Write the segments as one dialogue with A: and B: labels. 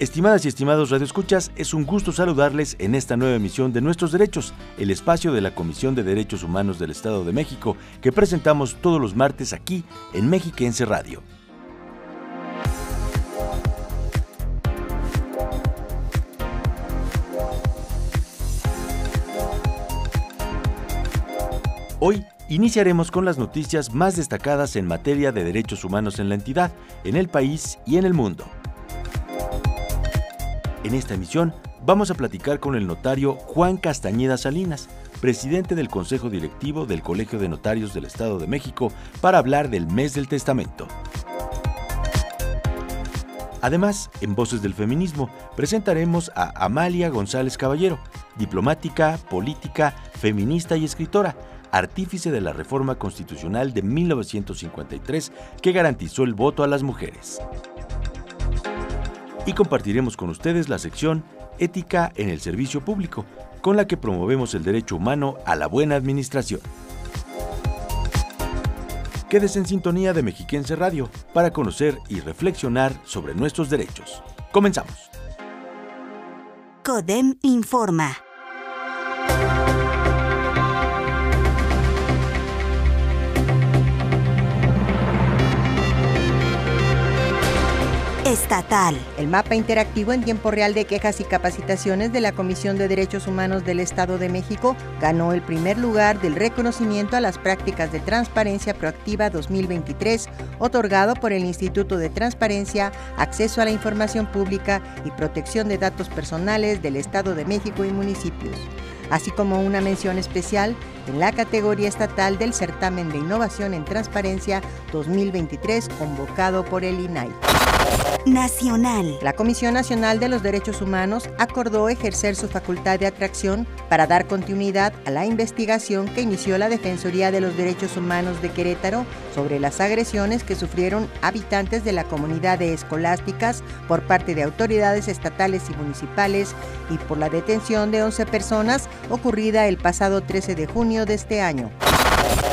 A: Estimadas y estimados radioescuchas, es un gusto saludarles en esta nueva emisión de Nuestros Derechos, el espacio de la Comisión de Derechos Humanos del Estado de México que presentamos todos los martes aquí en Mexiquense Radio. Hoy iniciaremos con las noticias más destacadas en materia de derechos humanos en la entidad, en el país y en el mundo. En esta emisión vamos a platicar con el notario Juan Castañeda Salinas, presidente del Consejo Directivo del Colegio de Notarios del Estado de México, para hablar del mes del testamento. Además, en Voces del Feminismo presentaremos a Amalia González Caballero, diplomática, política, feminista y escritora, artífice de la reforma constitucional de 1953 que garantizó el voto a las mujeres y compartiremos con ustedes la sección Ética en el Servicio Público, con la que promovemos el derecho humano a la buena administración. Quédese en sintonía de Mexiquense Radio para conocer y reflexionar sobre nuestros derechos. Comenzamos.
B: CODEM informa. Estatal.
C: El mapa interactivo en tiempo real de quejas y capacitaciones de la Comisión de Derechos Humanos del Estado de México ganó el primer lugar del reconocimiento a las prácticas de transparencia proactiva 2023, otorgado por el Instituto de Transparencia, Acceso a la Información Pública y Protección de Datos Personales del Estado de México y municipios así como una mención especial en la categoría estatal del Certamen de Innovación en Transparencia 2023 convocado por el INAI.
B: Nacional.
C: La Comisión Nacional de los Derechos Humanos acordó ejercer su facultad de atracción para dar continuidad a la investigación que inició la Defensoría de los Derechos Humanos de Querétaro sobre las agresiones que sufrieron habitantes de la comunidad de escolásticas por parte de autoridades estatales y municipales y por la detención de 11 personas ocurrida el pasado 13 de junio de este año.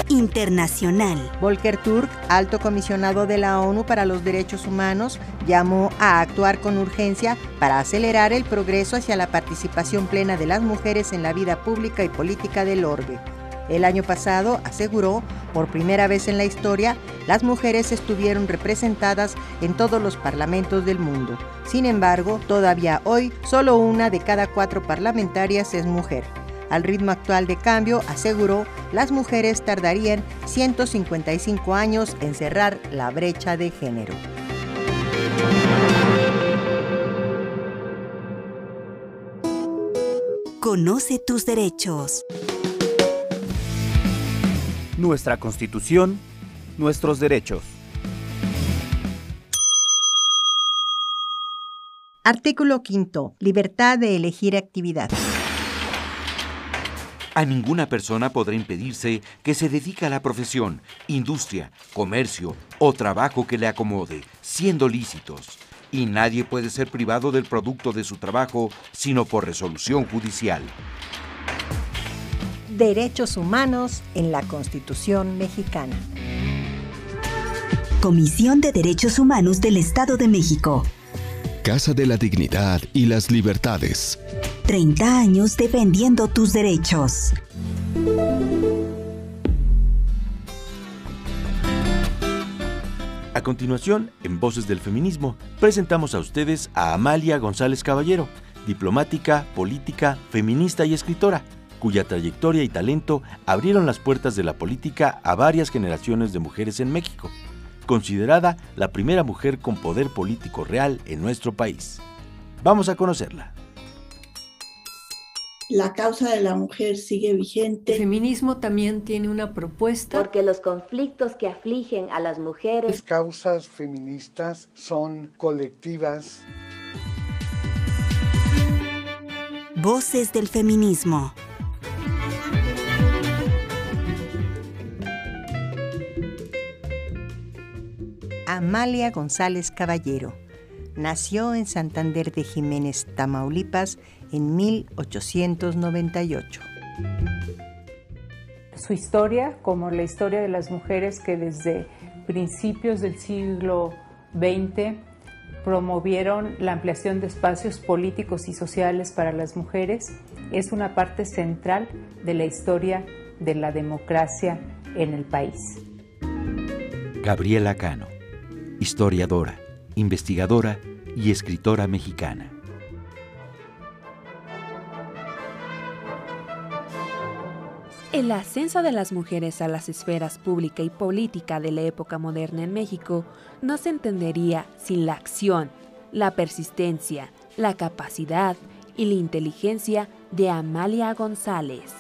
B: Internacional.
C: Volker Turk, alto comisionado de la ONU para los Derechos Humanos, llamó a actuar con urgencia para acelerar el progreso hacia la participación plena de las mujeres en la vida pública y política del orbe. El año pasado, aseguró, por primera vez en la historia, las mujeres estuvieron representadas en todos los parlamentos del mundo. Sin embargo, todavía hoy, solo una de cada cuatro parlamentarias es mujer. Al ritmo actual de cambio, aseguró, las mujeres tardarían 155 años en cerrar la brecha de género.
B: Conoce tus derechos.
D: Nuestra Constitución, nuestros derechos.
C: Artículo 5. Libertad de elegir actividad.
E: A ninguna persona podrá impedirse que se dedique a la profesión, industria, comercio o trabajo que le acomode, siendo lícitos. Y nadie puede ser privado del producto de su trabajo sino por resolución judicial.
C: Derechos humanos en la Constitución mexicana.
B: Comisión de Derechos Humanos del Estado de México.
F: Casa de la Dignidad y las Libertades.
B: 30 años defendiendo tus derechos.
A: A continuación, en Voces del Feminismo, presentamos a ustedes a Amalia González Caballero, diplomática, política, feminista y escritora, cuya trayectoria y talento abrieron las puertas de la política a varias generaciones de mujeres en México, considerada la primera mujer con poder político real en nuestro país. Vamos a conocerla
G: la causa de la mujer sigue vigente.
H: El feminismo también tiene una propuesta.
I: Porque los conflictos que afligen a las mujeres.
J: Las causas feministas son colectivas.
B: Voces del feminismo.
C: Amalia González Caballero. Nació en Santander de Jiménez, Tamaulipas, en 1898.
K: Su historia, como la historia de las mujeres que desde principios del siglo XX promovieron la ampliación de espacios políticos y sociales para las mujeres, es una parte central de la historia de la democracia en el país.
E: Gabriela Cano historiadora, investigadora y escritora mexicana.
L: El ascenso de las mujeres a las esferas pública y política de la época moderna en México no se entendería sin la acción, la persistencia, la capacidad y la inteligencia de Amalia González.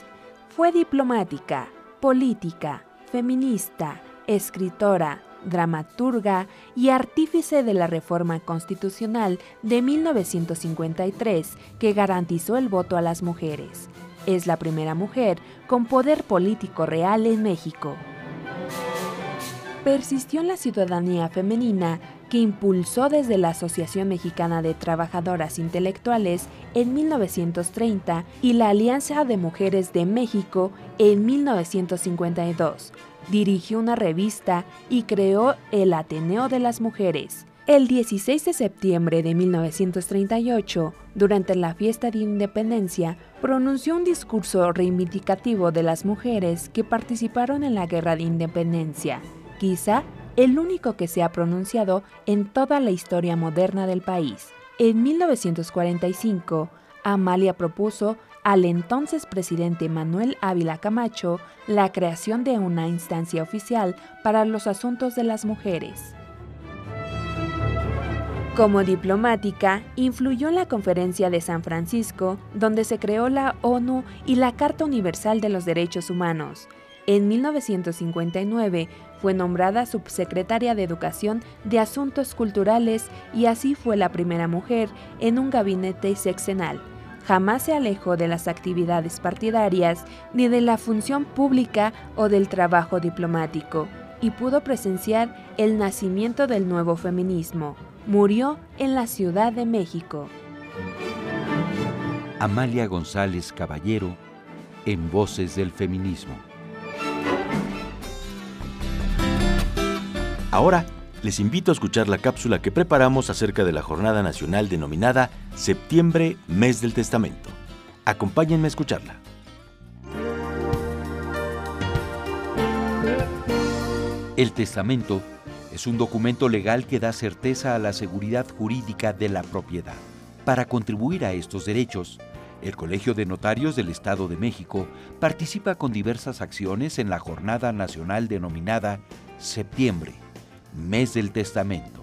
L: Fue diplomática, política, feminista, escritora, dramaturga y artífice de la reforma constitucional de 1953 que garantizó el voto a las mujeres. Es la primera mujer con poder político real en México. Persistió en la ciudadanía femenina que impulsó desde la Asociación Mexicana de Trabajadoras Intelectuales en 1930 y la Alianza de Mujeres de México en 1952, dirigió una revista y creó el Ateneo de las Mujeres. El 16 de septiembre de 1938, durante la fiesta de independencia, pronunció un discurso reivindicativo de las mujeres que participaron en la Guerra de Independencia, quizá el único que se ha pronunciado en toda la historia moderna del país. En 1945, Amalia propuso al entonces presidente Manuel Ávila Camacho la creación de una instancia oficial para los asuntos de las mujeres. Como diplomática, influyó en la Conferencia de San Francisco, donde se creó la ONU y la Carta Universal de los Derechos Humanos. En 1959 fue nombrada subsecretaria de Educación de Asuntos Culturales y así fue la primera mujer en un gabinete sexenal jamás se alejó de las actividades partidarias ni de la función pública o del trabajo diplomático y pudo presenciar el nacimiento del nuevo feminismo. Murió en la Ciudad de México.
E: Amalia González Caballero en Voces del Feminismo.
A: Ahora les invito a escuchar la cápsula que preparamos acerca de la jornada nacional denominada Septiembre, Mes del Testamento. Acompáñenme a escucharla.
E: El testamento es un documento legal que da certeza a la seguridad jurídica de la propiedad. Para contribuir a estos derechos, el Colegio de Notarios del Estado de México participa con diversas acciones en la jornada nacional denominada Septiembre, Mes del Testamento.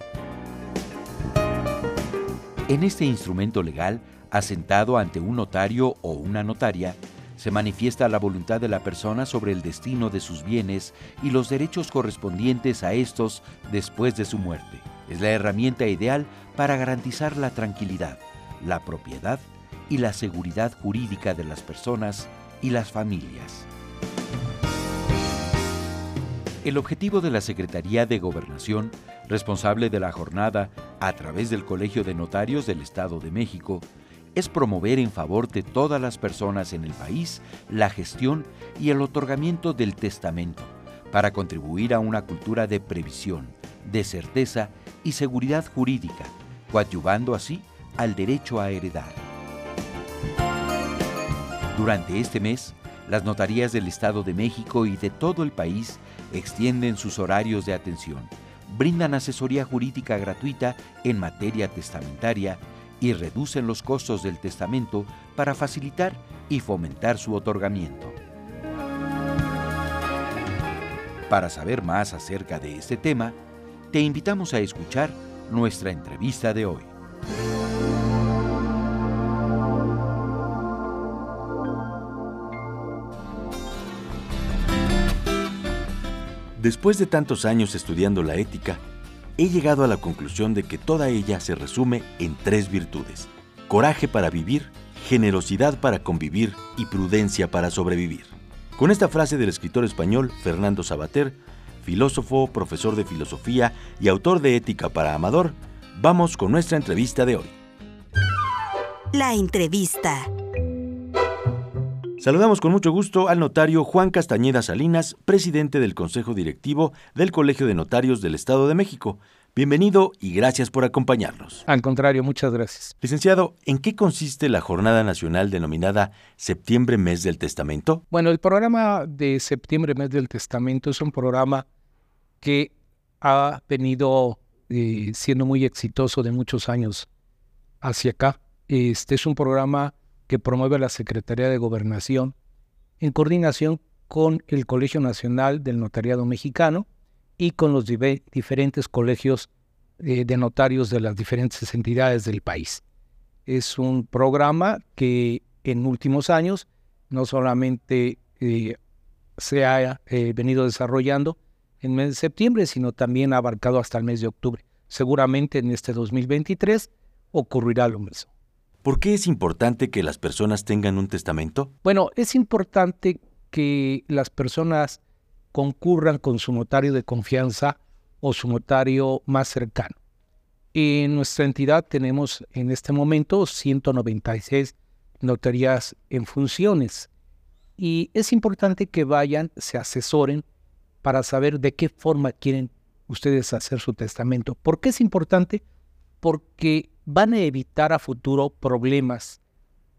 E: En este instrumento legal, asentado ante un notario o una notaria, se manifiesta la voluntad de la persona sobre el destino de sus bienes y los derechos correspondientes a estos después de su muerte. Es la herramienta ideal para garantizar la tranquilidad, la propiedad y la seguridad jurídica de las personas y las familias. El objetivo de la Secretaría de Gobernación, responsable de la jornada a través del Colegio de Notarios del Estado de México, es promover en favor de todas las personas en el país la gestión y el otorgamiento del testamento, para contribuir a una cultura de previsión, de certeza y seguridad jurídica, coadyuvando así al derecho a heredar. Durante este mes, las notarías del Estado de México y de todo el país extienden sus horarios de atención, brindan asesoría jurídica gratuita en materia testamentaria y reducen los costos del testamento para facilitar y fomentar su otorgamiento. Para saber más acerca de este tema, te invitamos a escuchar nuestra entrevista de hoy.
A: Después de tantos años estudiando la ética, he llegado a la conclusión de que toda ella se resume en tres virtudes. Coraje para vivir, generosidad para convivir y prudencia para sobrevivir. Con esta frase del escritor español Fernando Sabater, filósofo, profesor de filosofía y autor de Ética para Amador. Vamos con nuestra entrevista de hoy.
B: La entrevista.
A: Saludamos con mucho gusto al notario Juan Castañeda Salinas, presidente del Consejo Directivo del Colegio de Notarios del Estado de México. Bienvenido y gracias por acompañarnos.
M: Al contrario, muchas gracias.
A: Licenciado, ¿en qué consiste la Jornada Nacional denominada Septiembre Mes del Testamento?
M: Bueno, el programa de Septiembre Mes del Testamento es un programa que ha venido eh, siendo muy exitoso de muchos años hacia acá. Este es un programa que promueve la Secretaría de Gobernación en coordinación con el Colegio Nacional del Notariado Mexicano y con los diferentes colegios eh, de notarios de las diferentes entidades del país. Es un programa que en últimos años no solamente eh, se ha eh, venido desarrollando en el mes de septiembre, sino también ha abarcado hasta el mes de octubre. Seguramente en este 2023 ocurrirá lo mismo.
A: ¿Por qué es importante que las personas tengan un testamento?
M: Bueno, es importante que las personas concurran con su notario de confianza o su notario más cercano. En nuestra entidad tenemos en este momento 196 notarías en funciones y es importante que vayan, se asesoren para saber de qué forma quieren ustedes hacer su testamento. ¿Por qué es importante? Porque van a evitar a futuro problemas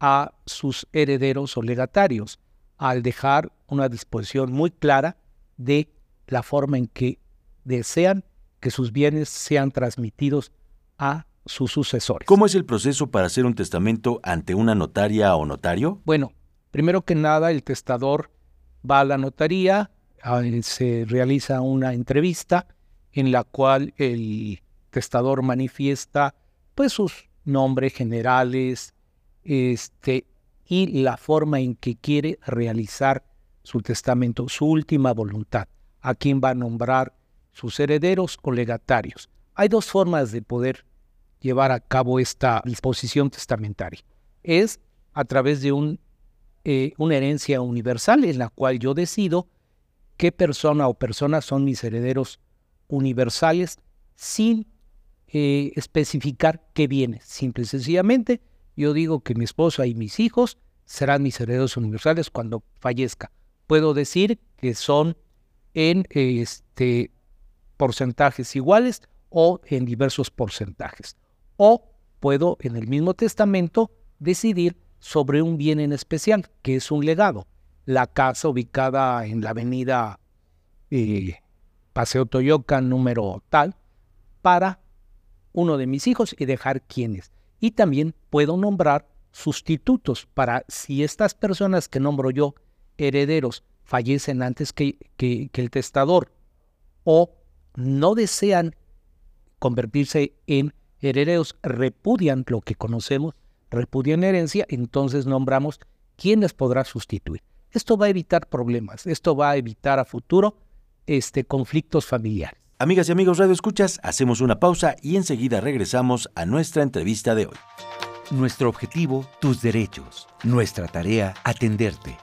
M: a sus herederos o legatarios al dejar una disposición muy clara de la forma en que desean que sus bienes sean transmitidos a sus sucesores.
A: ¿Cómo es el proceso para hacer un testamento ante una notaria o notario?
M: Bueno, primero que nada el testador va a la notaría, se realiza una entrevista en la cual el testador manifiesta pues sus nombres generales este, y la forma en que quiere realizar su testamento, su última voluntad, a quién va a nombrar sus herederos o legatarios. Hay dos formas de poder llevar a cabo esta disposición testamentaria. Es a través de un, eh, una herencia universal en la cual yo decido qué persona o personas son mis herederos universales sin eh, especificar qué viene. Simple y sencillamente, yo digo que mi esposa y mis hijos serán mis herederos universales cuando fallezca. Puedo decir que son en este, porcentajes iguales o en diversos porcentajes. O puedo en el mismo testamento decidir sobre un bien en especial, que es un legado. La casa ubicada en la avenida eh, Paseo Toyoca número tal, para uno de mis hijos y dejar quiénes. Y también puedo nombrar sustitutos para si estas personas que nombro yo, herederos, fallecen antes que, que, el testador o no desean convertirse en herederos, repudian lo que conocemos, repudian herencia, entonces nombramos quién les podrá sustituir. Esto va a evitar problemas, esto va a evitar a futuro este, conflictos familiares.
A: Amigas y amigos Radio Escuchas, hacemos una pausa y enseguida regresamos a nuestra entrevista de hoy.
E: Nuestro objetivo, tus derechos. Nuestra tarea, atenderte.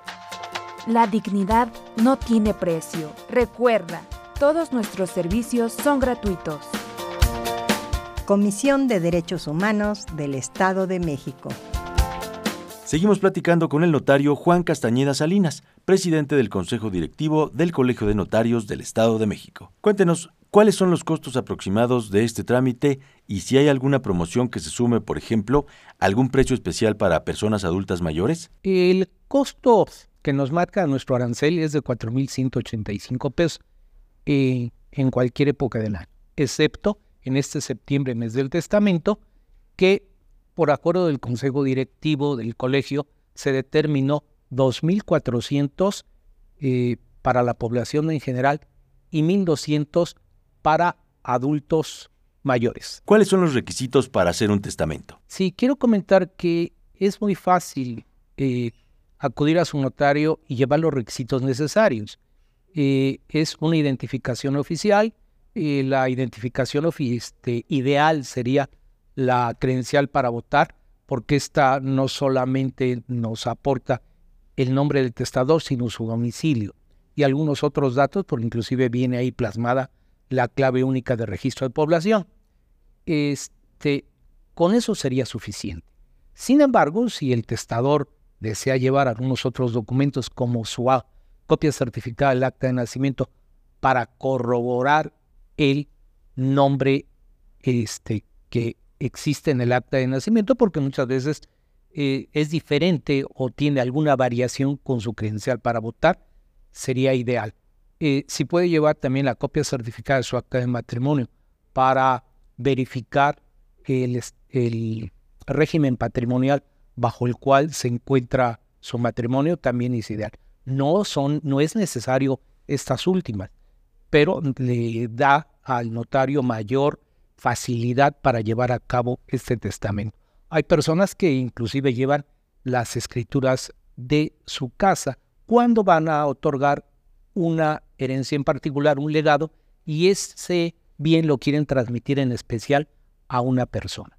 L: La dignidad no tiene precio. Recuerda, todos nuestros servicios son gratuitos.
C: Comisión de Derechos Humanos del Estado de México.
A: Seguimos platicando con el notario Juan Castañeda Salinas, presidente del Consejo Directivo del Colegio de Notarios del Estado de México. Cuéntenos, ¿Cuáles son los costos aproximados de este trámite y si hay alguna promoción que se sume, por ejemplo, algún precio especial para personas adultas mayores?
M: El costo que nos marca nuestro arancel es de 4.185 pesos eh, en cualquier época del año, excepto en este septiembre, mes del testamento, que por acuerdo del Consejo Directivo del Colegio se determinó 2.400 eh, para la población en general y 1.200 para adultos mayores.
A: ¿Cuáles son los requisitos para hacer un testamento?
M: Sí, quiero comentar que es muy fácil eh, acudir a su notario y llevar los requisitos necesarios. Eh, es una identificación oficial. Eh, la identificación este, ideal sería la credencial para votar, porque esta no solamente nos aporta el nombre del testador, sino su domicilio. y algunos otros datos, porque inclusive viene ahí plasmada la clave única de registro de población. Este, con eso sería suficiente. Sin embargo, si el testador desea llevar algunos otros documentos como su copia certificada del acta de nacimiento para corroborar el nombre este, que existe en el acta de nacimiento, porque muchas veces eh, es diferente o tiene alguna variación con su credencial para votar, sería ideal. Si puede llevar también la copia certificada de su acta de matrimonio para verificar el, el régimen patrimonial bajo el cual se encuentra su matrimonio, también es ideal. No, son, no es necesario estas últimas, pero le da al notario mayor facilidad para llevar a cabo este testamento. Hay personas que inclusive llevan las escrituras de su casa cuando van a otorgar una herencia en particular, un legado, y ese bien lo quieren transmitir en especial a una persona.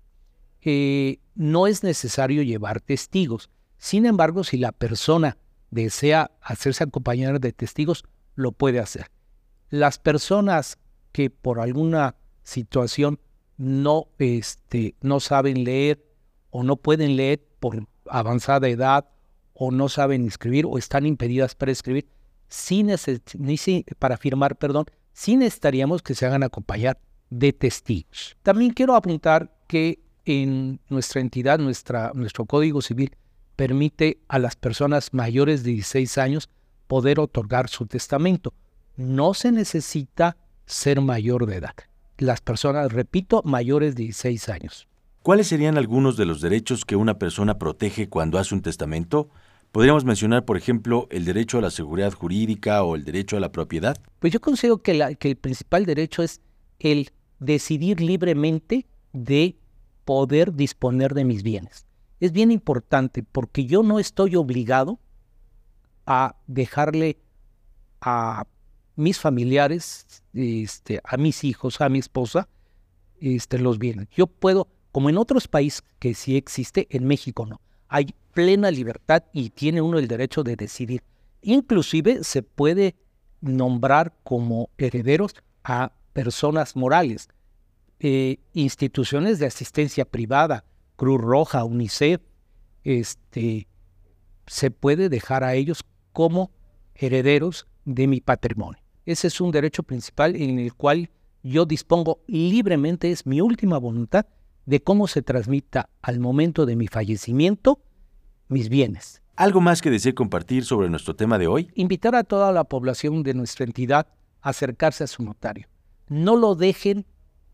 M: Eh, no es necesario llevar testigos. Sin embargo, si la persona desea hacerse acompañar de testigos, lo puede hacer. Las personas que por alguna situación no, este, no saben leer o no pueden leer por avanzada edad o no saben escribir o están impedidas para escribir, sí para firmar, perdón, sí necesitaríamos que se hagan acompañar de testigos. También quiero apuntar que en nuestra entidad, nuestro Código Civil permite a las personas mayores de 16 años poder otorgar su testamento. No se necesita ser mayor de edad. Las personas, repito, mayores de 16 años.
A: ¿Cuáles serían algunos de los derechos que una persona protege cuando hace un testamento? Podríamos mencionar, por ejemplo, el derecho a la seguridad jurídica o el derecho a la propiedad.
M: Pues yo considero que, el principal derecho es el decidir libremente de poder disponer de mis bienes. Es bien importante porque yo no estoy obligado a dejarle a mis familiares, este, a mis hijos, a mi esposa, este, los bienes. Yo puedo, como en otros países que sí existe, en México no. Hay plena libertad y tiene uno el derecho de decidir. Inclusive se puede nombrar como herederos a personas morales. Eh, instituciones de asistencia privada, Cruz Roja, UNICEF, este, se puede dejar a ellos como herederos de mi patrimonio. Ese es un derecho principal en el cual yo dispongo libremente, es mi última voluntad, de cómo se transmita al momento de mi fallecimiento mis bienes.
A: ¿Algo más que desee compartir sobre nuestro tema de hoy?
M: Invitar a toda la población de nuestra entidad a acercarse a su notario. No lo dejen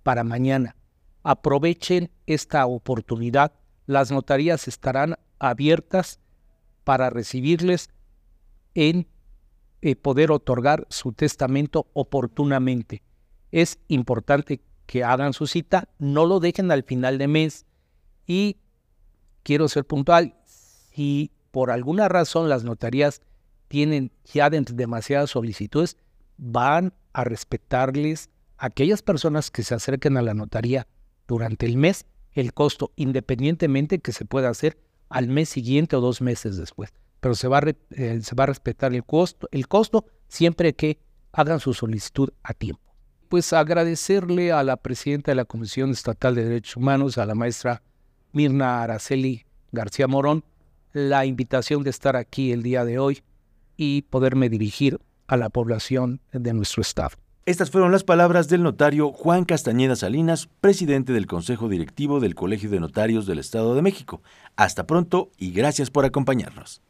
M: para mañana. Aprovechen esta oportunidad. Las notarías estarán abiertas para recibirles en eh, poder otorgar su testamento oportunamente. Es importante que hagan su cita, no lo dejen al final de mes y quiero ser puntual, si por alguna razón las notarías tienen ya demasiadas solicitudes, van a respetarles aquellas personas que se acerquen a la notaría durante el mes el costo, independientemente que se pueda hacer al mes siguiente o dos meses después. Pero se va a, eh, se va a respetar el costo, el costo siempre que hagan su solicitud a tiempo. Pues agradecerle a la presidenta de la Comisión Estatal de Derechos Humanos, a la maestra Mirna Araceli García Morón, la invitación de estar aquí el día de hoy y poderme dirigir a la población de nuestro estado.
A: Estas fueron las palabras del notario Juan Castañeda Salinas, presidente del Consejo Directivo del Colegio de Notarios del Estado de México. Hasta pronto y gracias por acompañarnos.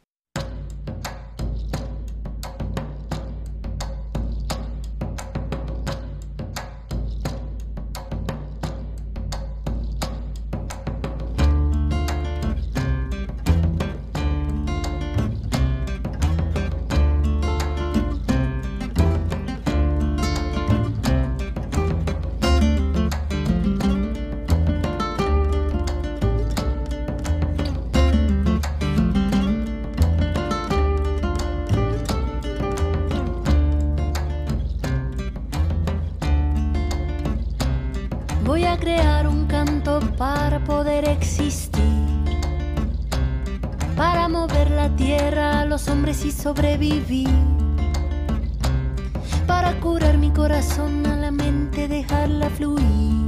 N: Corazón a la mente, dejarla fluir.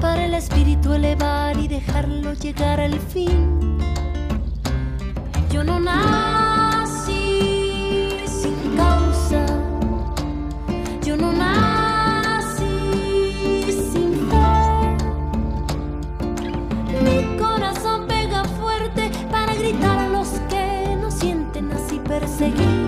N: Para el espíritu elevar y dejarlo llegar al fin. Yo no nací sin causa. Yo no nací sin fe. Mi corazón pega fuerte para gritar a los que no sienten así perseguir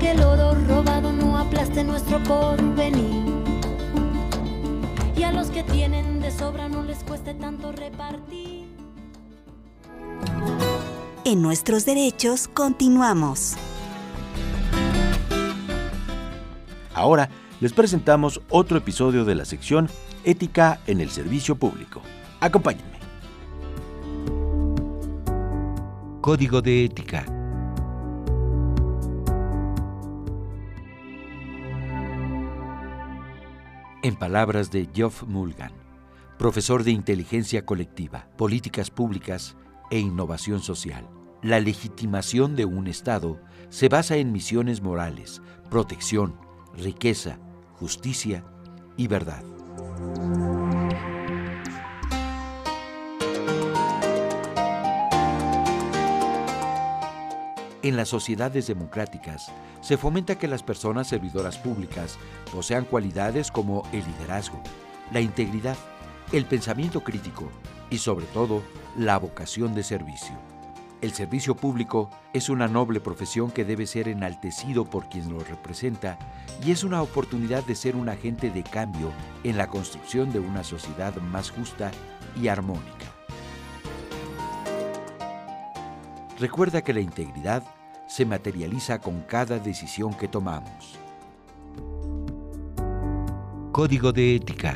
N: que el oro robado no aplaste nuestro porvenir. Y a los que tienen de sobra no les cueste tanto repartir.
B: En nuestros derechos continuamos.
A: Ahora les presentamos otro episodio de la sección Ética en el Servicio Público. Acompáñenme.
E: Código de Ética. En palabras de Geoff Mulgan, profesor de inteligencia colectiva, políticas públicas e innovación social, la legitimación de un Estado se basa en misiones morales, protección, riqueza, justicia y verdad. En las sociedades democráticas se fomenta que las personas servidoras públicas posean cualidades como el liderazgo, la integridad, el pensamiento crítico y sobre todo la vocación de servicio. El servicio público es una noble profesión que debe ser enaltecido por quien lo representa y es una oportunidad de ser un agente de cambio en la construcción de una sociedad más justa y armónica. Recuerda que la integridad se materializa con cada decisión que tomamos. Código de Ética.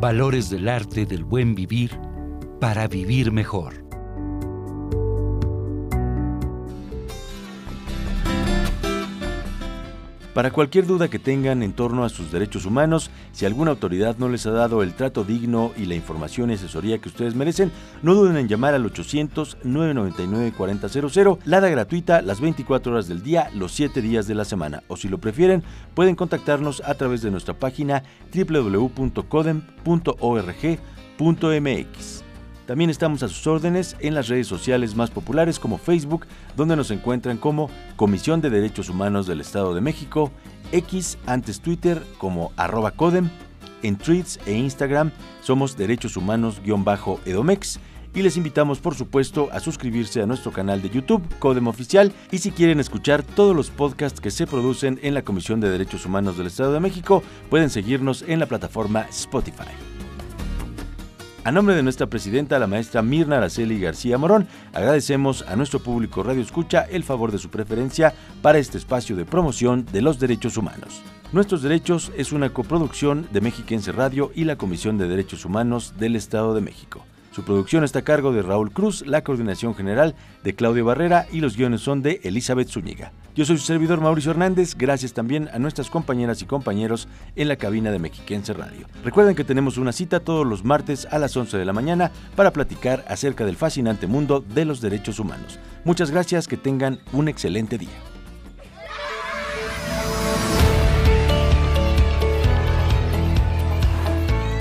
E: Valores del arte del buen vivir para vivir mejor.
A: Para cualquier duda que tengan en torno a sus derechos humanos, si alguna autoridad no les ha dado el trato digno y la información y asesoría que ustedes merecen, no duden en llamar al 800-999-4000, lada gratuita las 24 horas del día, los 7 días de la semana. O si lo prefieren, pueden contactarnos a través de nuestra página www.codem.org.mx. También estamos a sus órdenes en las redes sociales más populares como Facebook, donde nos encuentran como Comisión de Derechos Humanos del Estado de México, X antes Twitter como arroba Codem, en tweets e Instagram somos Derechos Humanos-Edomex y les invitamos por supuesto a suscribirse a nuestro canal de YouTube, Codem Oficial, y si quieren escuchar todos los podcasts que se producen en la Comisión de Derechos Humanos del Estado de México, pueden seguirnos en la plataforma Spotify. A nombre de nuestra presidenta, la maestra Mirna Araceli García Morón, agradecemos a nuestro público Radio Escucha el favor de su preferencia para este espacio de promoción de los derechos humanos. Nuestros Derechos es una coproducción de Mexiquense Radio y la Comisión de Derechos Humanos del Estado de México. Su producción está a cargo de Raúl Cruz, la coordinación general de Claudio Barrera y los guiones son de Elizabeth Zúñiga. Yo soy su servidor Mauricio Hernández, gracias también a nuestras compañeras y compañeros en la cabina de Mexiquense Radio. Recuerden que tenemos una cita todos los martes a las 11 de la mañana para platicar acerca del fascinante mundo de los derechos humanos. Muchas gracias, que tengan un excelente día.